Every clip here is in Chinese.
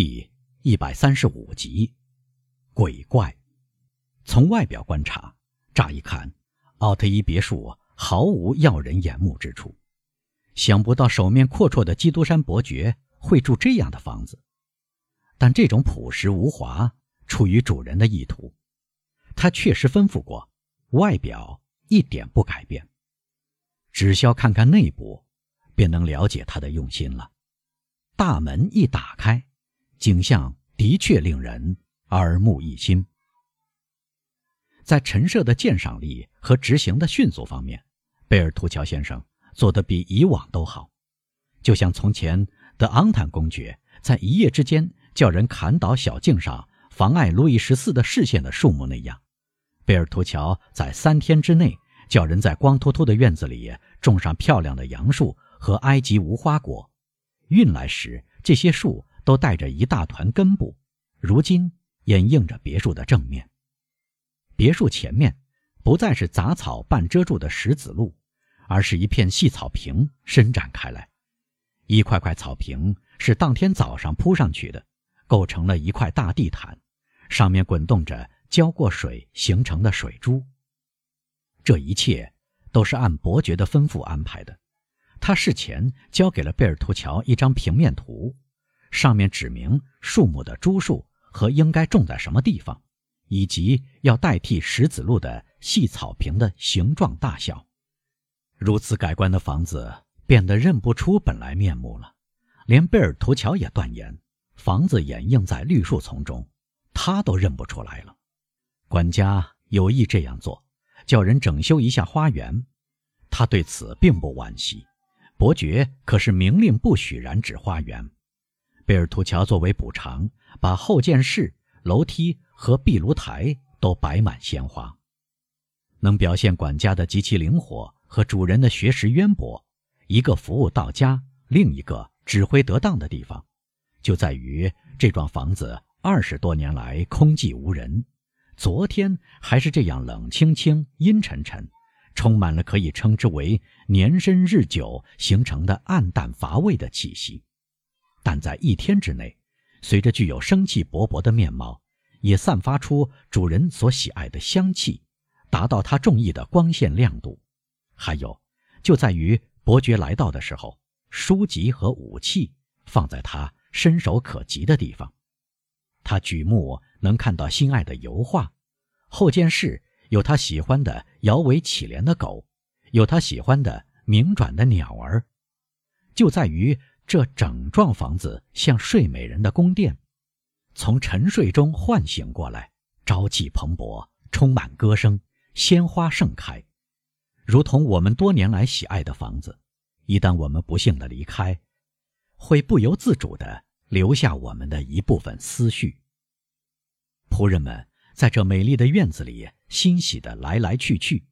第一百三十五集，鬼怪。从外表观察，乍一看，奥特伊别墅毫无耀人眼目之处。想不到手面阔绰的基督山伯爵会住这样的房子，但这种朴实无华出于主人的意图。他确实吩咐过，外表一点不改变，只需要看看内部，便能了解他的用心了。大门一打开。景象的确令人耳目一新。在陈设的鉴赏力和执行的迅速方面，贝尔图乔先生做得比以往都好。就像从前的昂坦公爵在一夜之间叫人砍倒小径上妨碍路易十四的视线的树木那样，贝尔图乔在三天之内叫人在光秃秃的院子里种上漂亮的杨树和埃及无花果。运来时，这些树。都带着一大团根部，如今掩映着别墅的正面。别墅前面不再是杂草半遮住的石子路，而是一片细草坪伸展开来。一块块草坪是当天早上铺上去的，构成了一块大地毯，上面滚动着浇过水形成的水珠。这一切都是按伯爵的吩咐安排的。他事前交给了贝尔图乔一张平面图。上面指明树木的株数和应该种在什么地方，以及要代替石子路的细草坪的形状大小。如此改观的房子变得认不出本来面目了，连贝尔图乔也断言，房子掩映在绿树丛中，他都认不出来了。管家有意这样做，叫人整修一下花园。他对此并不惋惜，伯爵可是明令不许染指花园。贝尔图乔作为补偿，把后见室、楼梯和壁炉台都摆满鲜花，能表现管家的极其灵活和主人的学识渊博。一个服务到家，另一个指挥得当的地方，就在于这幢房子二十多年来空寂无人，昨天还是这样冷清清、阴沉沉，充满了可以称之为年深日久形成的暗淡乏味的气息。但在一天之内，随着具有生气勃勃的面貌，也散发出主人所喜爱的香气，达到他中意的光线亮度。还有，就在于伯爵来到的时候，书籍和武器放在他伸手可及的地方。他举目能看到心爱的油画，后间室有他喜欢的摇尾乞怜的狗，有他喜欢的鸣转的鸟儿。就在于。这整幢房子像睡美人的宫殿，从沉睡中唤醒过来，朝气蓬勃，充满歌声，鲜花盛开，如同我们多年来喜爱的房子。一旦我们不幸的离开，会不由自主的留下我们的一部分思绪。仆人们在这美丽的院子里欣喜的来来去去，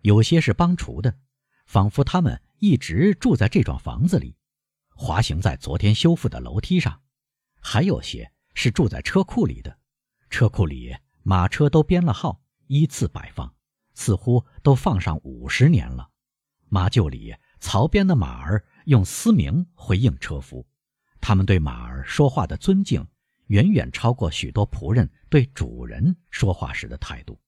有些是帮厨的，仿佛他们一直住在这幢房子里。滑行在昨天修复的楼梯上，还有些是住在车库里的。车库里马车都编了号，依次摆放，似乎都放上五十年了。马厩里槽边的马儿用嘶鸣回应车夫，他们对马儿说话的尊敬，远远超过许多仆人对主人说话时的态度。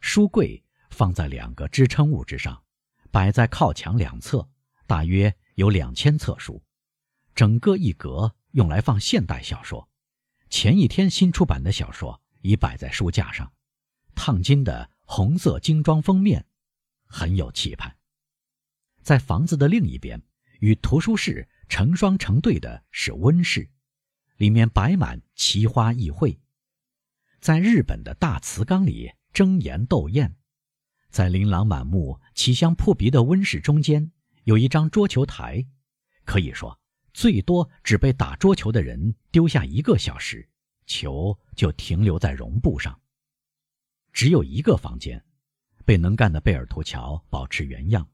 书柜放在两个支撑物之上，摆在靠墙两侧，大约。有两千册书，整个一格用来放现代小说。前一天新出版的小说已摆在书架上，烫金的红色精装封面，很有气派。在房子的另一边，与图书室成双成对的是温室，里面摆满奇花异卉。在日本的大瓷缸里争妍斗艳，在琳琅满目、奇香扑鼻的温室中间。有一张桌球台，可以说最多只被打桌球的人丢下一个小时，球就停留在绒布上。只有一个房间，被能干的贝尔图乔保持原样。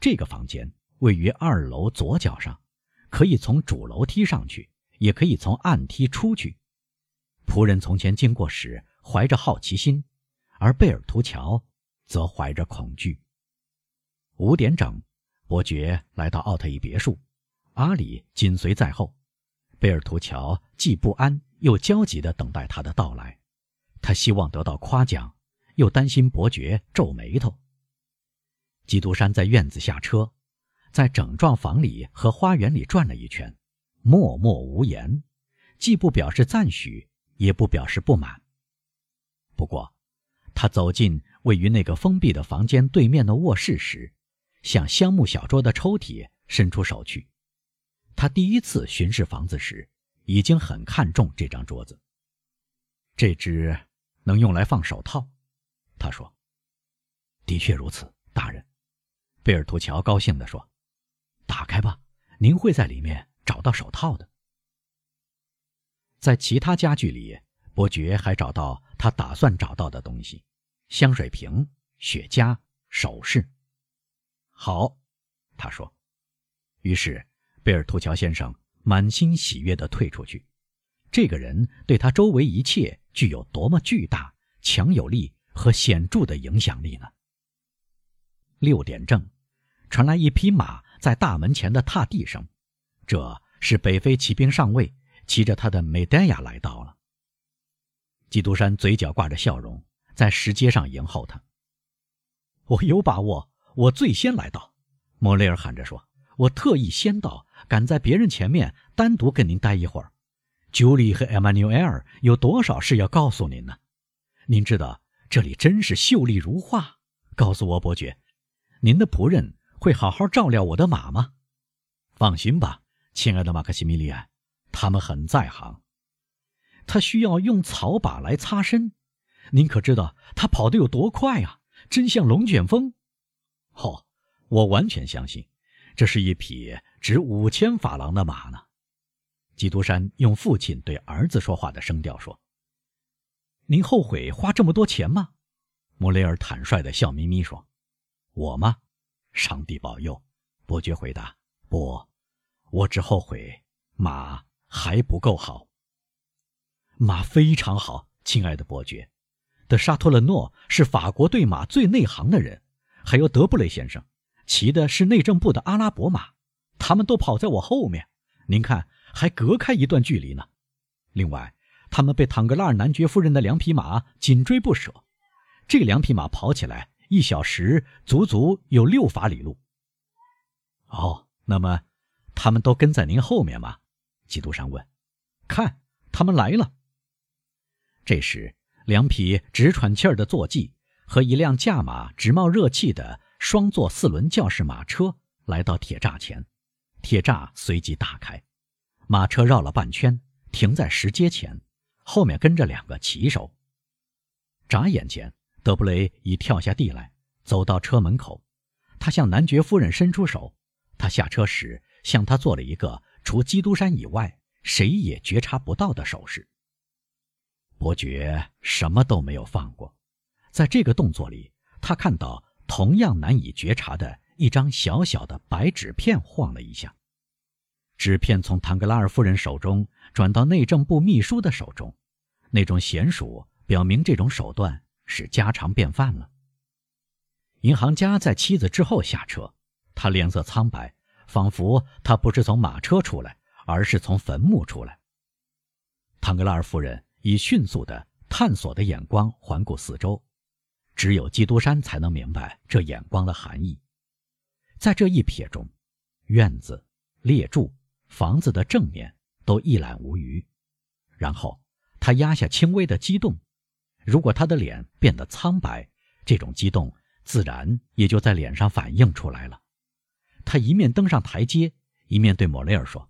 这个房间位于二楼左角上，可以从主楼梯上去，也可以从暗梯出去。仆人从前经过时怀着好奇心，而贝尔图乔则怀着恐惧。五点整。伯爵来到奥特伊别墅，阿里紧随在后。贝尔图乔既不安又焦急地等待他的到来，他希望得到夸奖，又担心伯爵皱眉头。基督山在院子下车，在整幢房里和花园里转了一圈，默默无言，既不表示赞许，也不表示不满。不过，他走进位于那个封闭的房间对面的卧室时，向香木小桌的抽屉伸出手去。他第一次巡视房子时，已经很看重这张桌子。这只能用来放手套，他说：“的确如此，大人。”贝尔图乔高兴地说：“打开吧，您会在里面找到手套的。”在其他家具里，伯爵还找到他打算找到的东西：香水瓶、雪茄、首饰。好，他说。于是。贝尔图乔先生满心喜悦地退出去。这个人对他周围一切具有多么巨大、强有力和显著的影响力呢？六点正，传来一匹马在大门前的踏地声，这是北非骑兵上尉骑着他的美黛亚来到了。基督山嘴角挂着笑容，在石阶上迎候他。我有把握，我最先来到。莫雷尔喊着说：“我特意先到。”赶在别人前面单独跟您待一会儿，朱莉和艾玛纽埃尔有多少事要告诉您呢？您知道这里真是秀丽如画。告诉我，伯爵，您的仆人会好好照料我的马吗？放心吧，亲爱的马克西米利安，他们很在行。他需要用草把来擦身，您可知道他跑得有多快啊？真像龙卷风。哦，我完全相信。这是一匹值五千法郎的马呢。基督山用父亲对儿子说话的声调说：“您后悔花这么多钱吗？”莫雷尔坦率地笑眯眯说：“我吗？上帝保佑！”伯爵回答：“不，我只后悔马还不够好。马非常好，亲爱的伯爵。德沙托勒诺是法国对马最内行的人，还有德布雷先生。”骑的是内政部的阿拉伯马，他们都跑在我后面，您看还隔开一段距离呢。另外，他们被唐格拉尔男爵夫人的两匹马紧追不舍，这两匹马跑起来一小时足足有六法里路。哦，那么他们都跟在您后面吗？基督山问。看，他们来了。这时，两匹直喘气儿的坐骑和一辆驾马直冒热气的。双座四轮教士马车来到铁栅前，铁栅随即打开，马车绕了半圈，停在石阶前，后面跟着两个骑手。眨眼间，德布雷已跳下地来，走到车门口，他向男爵夫人伸出手，他下车时向他做了一个除基督山以外谁也觉察不到的手势。伯爵什么都没有放过，在这个动作里，他看到。同样难以觉察的一张小小的白纸片晃了一下，纸片从唐格拉尔夫人手中转到内政部秘书的手中，那种娴熟表明这种手段是家常便饭了。银行家在妻子之后下车，他脸色苍白，仿佛他不是从马车出来，而是从坟墓出来。唐格拉尔夫人以迅速的探索的眼光环顾四周。只有基督山才能明白这眼光的含义。在这一瞥中，院子、列柱、房子的正面都一览无余。然后他压下轻微的激动。如果他的脸变得苍白，这种激动自然也就在脸上反映出来了。他一面登上台阶，一面对莫雷尔说：“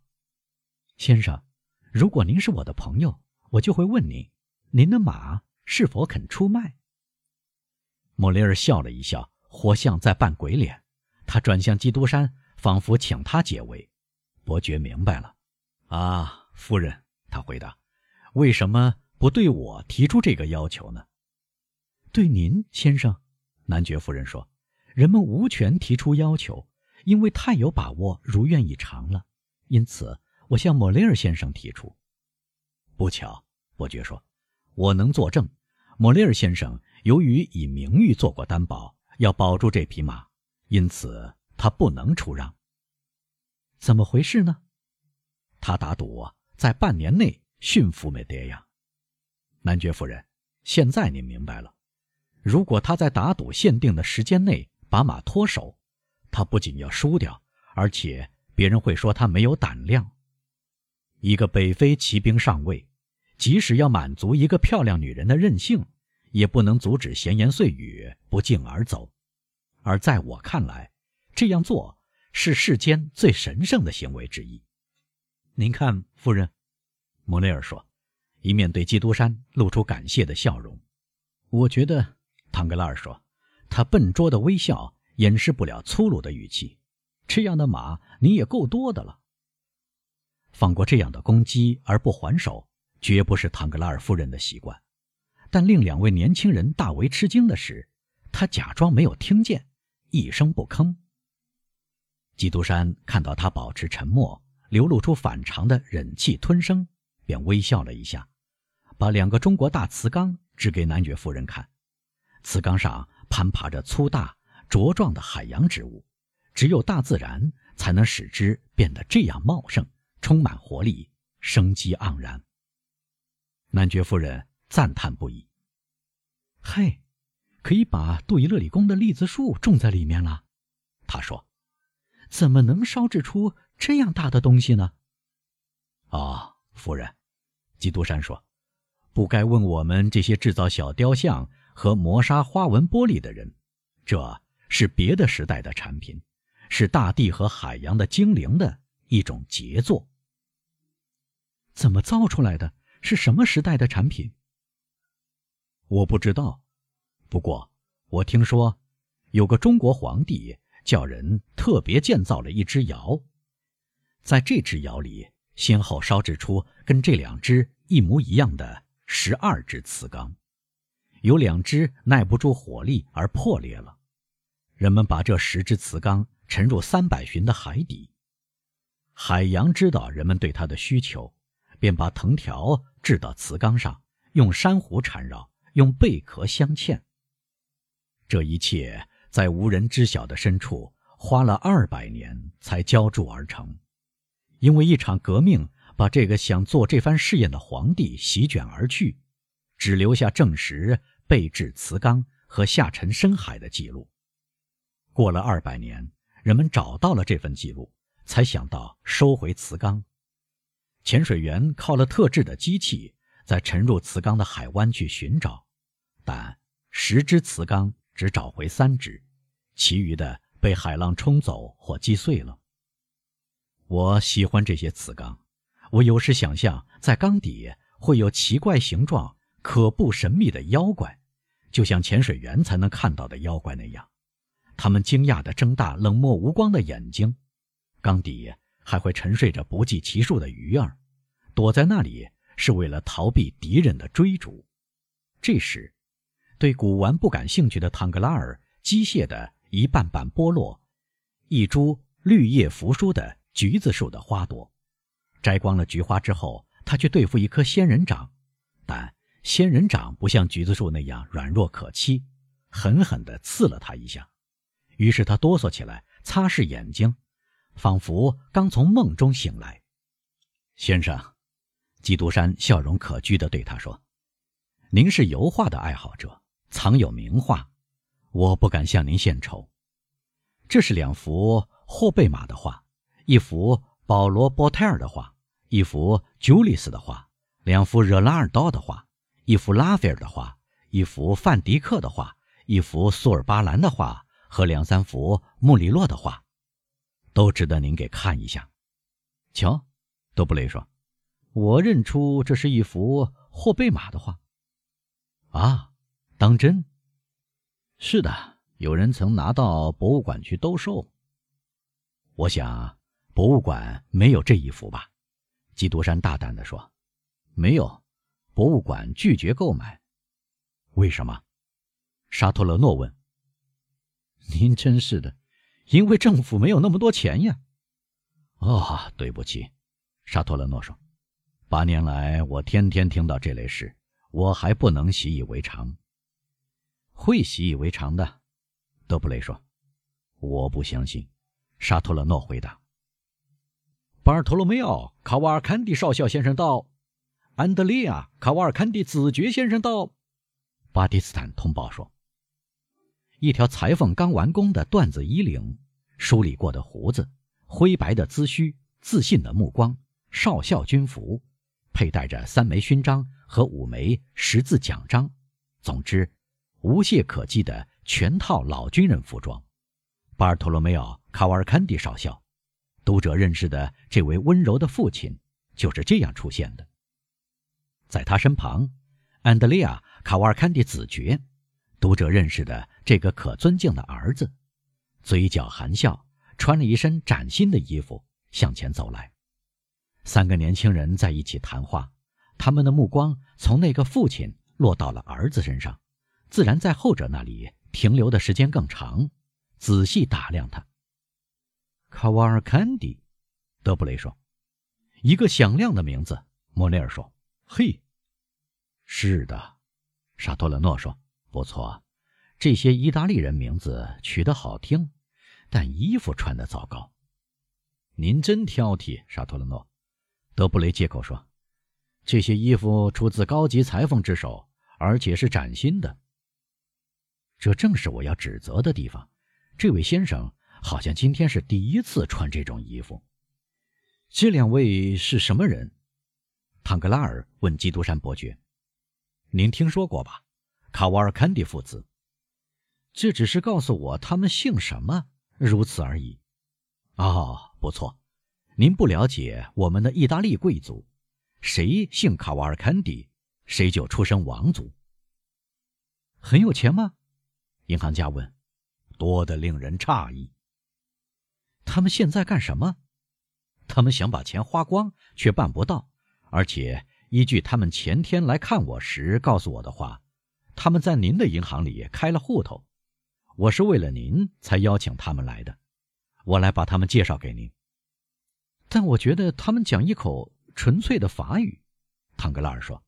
先生，如果您是我的朋友，我就会问您：您的马是否肯出卖？”莫雷尔笑了一笑，活像在扮鬼脸。他转向基督山，仿佛请他解围。伯爵明白了。啊，夫人，他回答：“为什么不对我提出这个要求呢？”对您，先生，男爵夫人说：“人们无权提出要求，因为太有把握，如愿以偿了。因此，我向莫雷尔先生提出。”不巧，伯爵说：“我能作证，莫雷尔先生。”由于以名誉做过担保，要保住这匹马，因此他不能出让。怎么回事呢？他打赌在半年内驯服美蝶呀。男爵夫人，现在您明白了。如果他在打赌限定的时间内把马脱手，他不仅要输掉，而且别人会说他没有胆量。一个北非骑兵上尉，即使要满足一个漂亮女人的任性，也不能阻止闲言碎语不胫而走。而在我看来，这样做是世间最神圣的行为之一。您看，夫人，莫雷尔说，一面对基督山露出感谢的笑容。我觉得。唐格拉尔说：“他笨拙的微笑掩饰不了粗鲁的语气。这样的马你也够多的了。放过这样的公鸡而不还手，绝不是唐格拉尔夫人的习惯。但令两位年轻人大为吃惊的是，他假装没有听见，一声不吭。基督山看到他保持沉默，流露出反常的忍气吞声，便微笑了一下，把两个中国大瓷缸指给男爵夫人看。”瓷缸上攀爬着粗大茁壮的海洋植物，只有大自然才能使之变得这样茂盛，充满活力，生机盎然。男爵夫人赞叹不已：“嘿，可以把杜伊勒里宫的栗子树种在里面了。”他说：“怎么能烧制出这样大的东西呢？”啊，夫人，基督山说：“不该问我们这些制造小雕像。”和磨砂花纹玻璃的人，这是别的时代的产品，是大地和海洋的精灵的一种杰作。怎么造出来的？是什么时代的产品？我不知道。不过我听说，有个中国皇帝叫人特别建造了一只窑，在这只窑里，先后烧制出跟这两只一模一样的十二只瓷缸。有两只耐不住火力而破裂了，人们把这十只瓷缸沉入三百寻的海底。海洋知道人们对它的需求，便把藤条掷到瓷缸上，用珊瑚缠绕，用贝壳镶嵌。这一切在无人知晓的深处花了二百年才浇筑而成，因为一场革命把这个想做这番试验的皇帝席卷而去，只留下证实。被制瓷缸和下沉深海的记录。过了二百年，人们找到了这份记录，才想到收回瓷缸。潜水员靠了特制的机器，在沉入瓷缸的海湾去寻找，但十只瓷缸只找回三只，其余的被海浪冲走或击碎了。我喜欢这些瓷缸，我有时想象在缸底会有奇怪形状、可怖神秘的妖怪。就像潜水员才能看到的妖怪那样，他们惊讶地睁大冷漠无光的眼睛，缸底还会沉睡着不计其数的鱼儿，躲在那里是为了逃避敌人的追逐。这时，对古玩不感兴趣的唐格拉尔机械地一瓣瓣剥落一株绿叶扶疏的橘子树的花朵，摘光了菊花之后，他去对付一颗仙人掌，但。仙人掌不像橘子树那样软弱可欺，狠狠地刺了他一下，于是他哆嗦起来，擦拭眼睛，仿佛刚从梦中醒来。先生，基督山笑容可掬地对他说：“您是油画的爱好者，藏有名画，我不敢向您献丑。这是两幅霍贝玛的画，一幅保罗·波泰尔的画，一幅朱利斯的画，两幅热拉尔道的画。”一幅拉斐尔的画，一幅范迪克的画，一幅苏尔巴兰的画和两三幅穆里洛的画，都值得您给看一下。瞧，多布雷说：“我认出这是一幅霍贝玛的画。”啊，当真？是的，有人曾拿到博物馆去兜售。我想，博物馆没有这一幅吧？基督山大胆地说：“没有。”博物馆拒绝购买，为什么？沙托勒诺问。您真是的，因为政府没有那么多钱呀。哦，对不起，沙托勒诺说。八年来，我天天听到这类事，我还不能习以为常。会习以为常的，德布雷说。我不相信，沙托勒诺回答。巴尔托罗梅奥·卡瓦尔坎蒂少校先生到。安德烈亚·卡瓦尔坎蒂子爵先生到。巴蒂斯坦通报说：“一条裁缝刚完工的缎子衣领，梳理过的胡子，灰白的髭须，自信的目光，少校军服，佩戴着三枚勋章和五枚十字奖章。总之，无懈可击的全套老军人服装。巴尔托罗梅奥·卡瓦尔坎蒂少校，读者认识的这位温柔的父亲，就是这样出现的。在他身旁，安德烈亚。”卡瓦尔坎蒂子爵，读者认识的这个可尊敬的儿子，嘴角含笑，穿了一身崭新的衣服，向前走来。三个年轻人在一起谈话，他们的目光从那个父亲落到了儿子身上，自然在后者那里停留的时间更长，仔细打量他。卡瓦尔坎蒂，德布雷说：“一个响亮的名字。”莫内尔说：“嘿，是的。”沙托勒诺说：“不错，这些意大利人名字取得好听，但衣服穿的糟糕。您真挑剔。”沙托勒诺，德布雷借口说：“这些衣服出自高级裁缝之手，而且是崭新的。这正是我要指责的地方。这位先生好像今天是第一次穿这种衣服。这两位是什么人？”唐格拉尔问基督山伯爵。您听说过吧，卡瓦尔坎蒂父子？这只是告诉我他们姓什么，如此而已。哦，不错，您不了解我们的意大利贵族，谁姓卡瓦尔坎蒂，谁就出身王族。很有钱吗？银行家问。多得令人诧异。他们现在干什么？他们想把钱花光，却办不到，而且。依据他们前天来看我时告诉我的话，他们在您的银行里开了户头。我是为了您才邀请他们来的，我来把他们介绍给您。但我觉得他们讲一口纯粹的法语。唐格拉尔说：“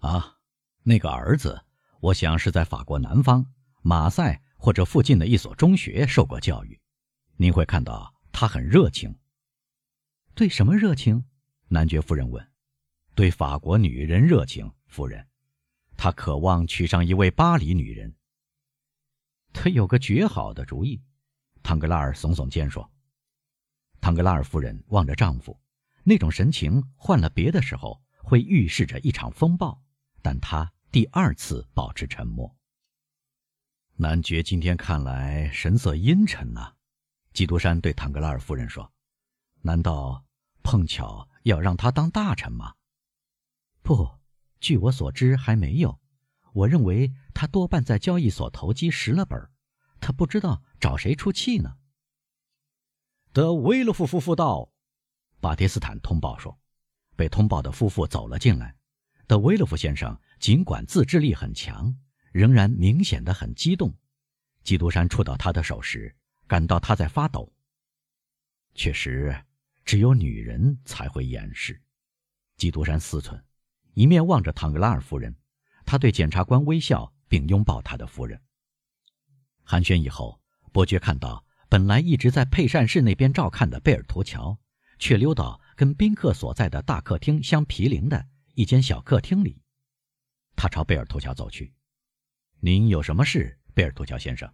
啊，那个儿子，我想是在法国南方马赛或者附近的一所中学受过教育。您会看到他很热情。对什么热情？”男爵夫人问。对法国女人热情，夫人，他渴望娶上一位巴黎女人。他有个绝好的主意，唐格拉尔耸耸肩说。唐格拉尔夫人望着丈夫，那种神情换了别的时候会预示着一场风暴，但她第二次保持沉默。男爵今天看来神色阴沉呐，基督山对唐格拉尔夫人说：“难道碰巧要让他当大臣吗？”不，据我所知还没有。我认为他多半在交易所投机蚀了本，他不知道找谁出气呢。德维勒夫夫妇到，巴迪斯坦通报说，被通报的夫妇走了进来。德维勒夫先生尽管自制力很强，仍然明显的很激动。基督山触到他的手时，感到他在发抖。确实，只有女人才会掩饰。基督山思忖。一面望着唐格拉尔夫人，他对检察官微笑，并拥抱他的夫人。寒暄以后，伯爵看到本来一直在配膳室那边照看的贝尔图乔，却溜到跟宾客所在的大客厅相毗邻的一间小客厅里。他朝贝尔图乔走去：“您有什么事，贝尔图乔先生？”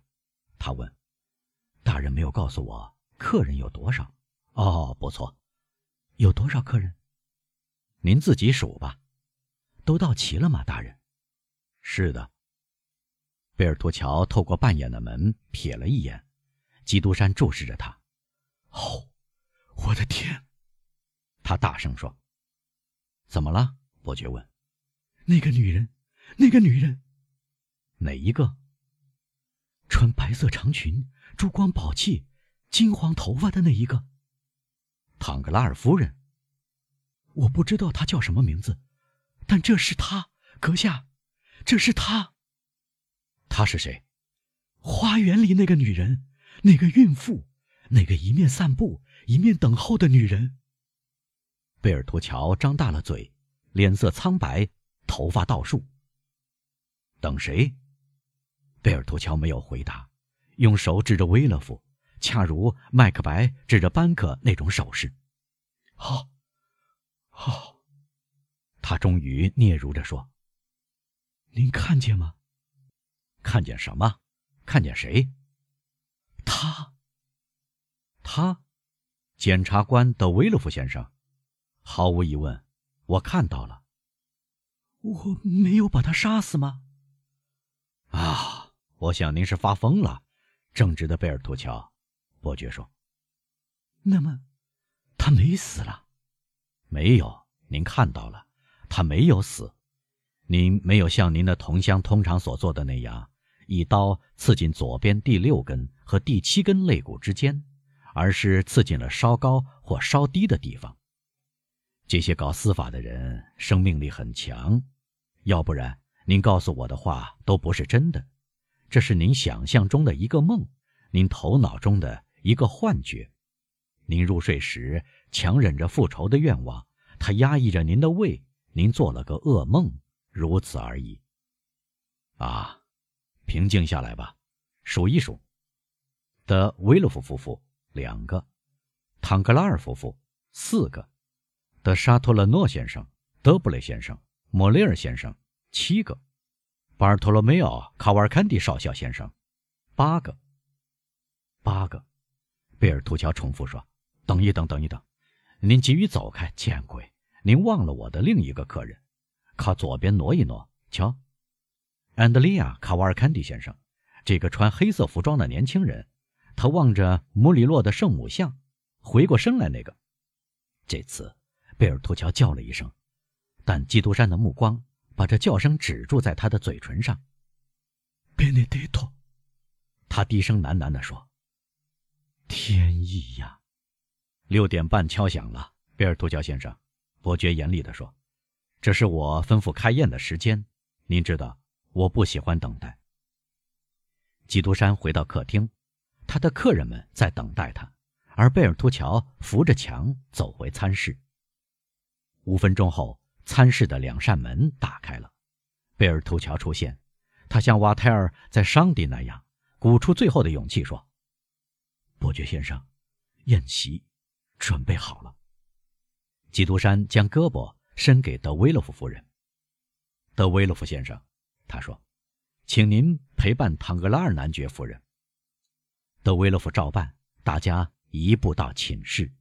他问。“大人没有告诉我客人有多少。”“哦，不错，有多少客人？您自己数吧。”都到齐了吗，大人？是的。贝尔图乔透过半掩的门瞥了一眼，基督山注视着他。哦，我的天！他大声说：“怎么了？”伯爵问。“那个女人，那个女人，哪一个？穿白色长裙、珠光宝气、金黄头发的那一个？唐格拉尔夫人。我不知道她叫什么名字。”但这是她，阁下，这是她。她是谁？花园里那个女人，那个孕妇，那个一面散步一面等候的女人。贝尔托乔张大了嘴，脸色苍白，头发倒竖。等谁？贝尔图乔没有回答，用手指着威勒夫，恰如麦克白指着班克那种手势。好，好。”他终于嗫嚅着说：“您看见吗？看见什么？看见谁？他。他，检察官德威勒夫先生。毫无疑问，我看到了。我没有把他杀死吗？啊，我想您是发疯了，正直的贝尔图乔。”伯爵说。“那么，他没死了？”“没有，您看到了。”他没有死，您没有像您的同乡通常所做的那样，一刀刺进左边第六根和第七根肋骨之间，而是刺进了稍高或稍低的地方。这些搞司法的人生命力很强，要不然您告诉我的话都不是真的，这是您想象中的一个梦，您头脑中的一个幻觉。您入睡时强忍着复仇的愿望，它压抑着您的胃。您做了个噩梦，如此而已。啊，平静下来吧，数一数。德维洛夫夫妇两个，唐格拉尔夫妇四个，德沙托勒诺先生、德布雷先生、莫雷尔先生七个，巴尔托罗梅奥卡瓦尔坎蒂少校先生八个，八个。贝尔图乔重复说：“等一等，等一等，您急于走开，见鬼！”您忘了我的另一个客人，靠左边挪一挪，瞧，安德利亚·卡瓦尔坎蒂先生，这个穿黑色服装的年轻人，他望着穆里洛的圣母像，回过身来那个。这次，贝尔图乔叫了一声，但基督山的目光把这叫声止住在他的嘴唇上。“Benedetto，他低声喃喃地说：“天意呀！”六点半敲响了，贝尔图乔先生。伯爵严厉地说：“这是我吩咐开宴的时间，您知道，我不喜欢等待。”基督山回到客厅，他的客人们在等待他，而贝尔图乔扶着墙走回餐室。五分钟后，餐室的两扇门打开了，贝尔图乔出现，他像瓦泰尔在上帝那样，鼓出最后的勇气说：“伯爵先生，宴席准备好了。”基督山将胳膊伸给德维洛夫夫人。德维洛夫先生，他说：“请您陪伴唐格拉尔男爵夫人。”德维洛夫照办，大家移步到寝室。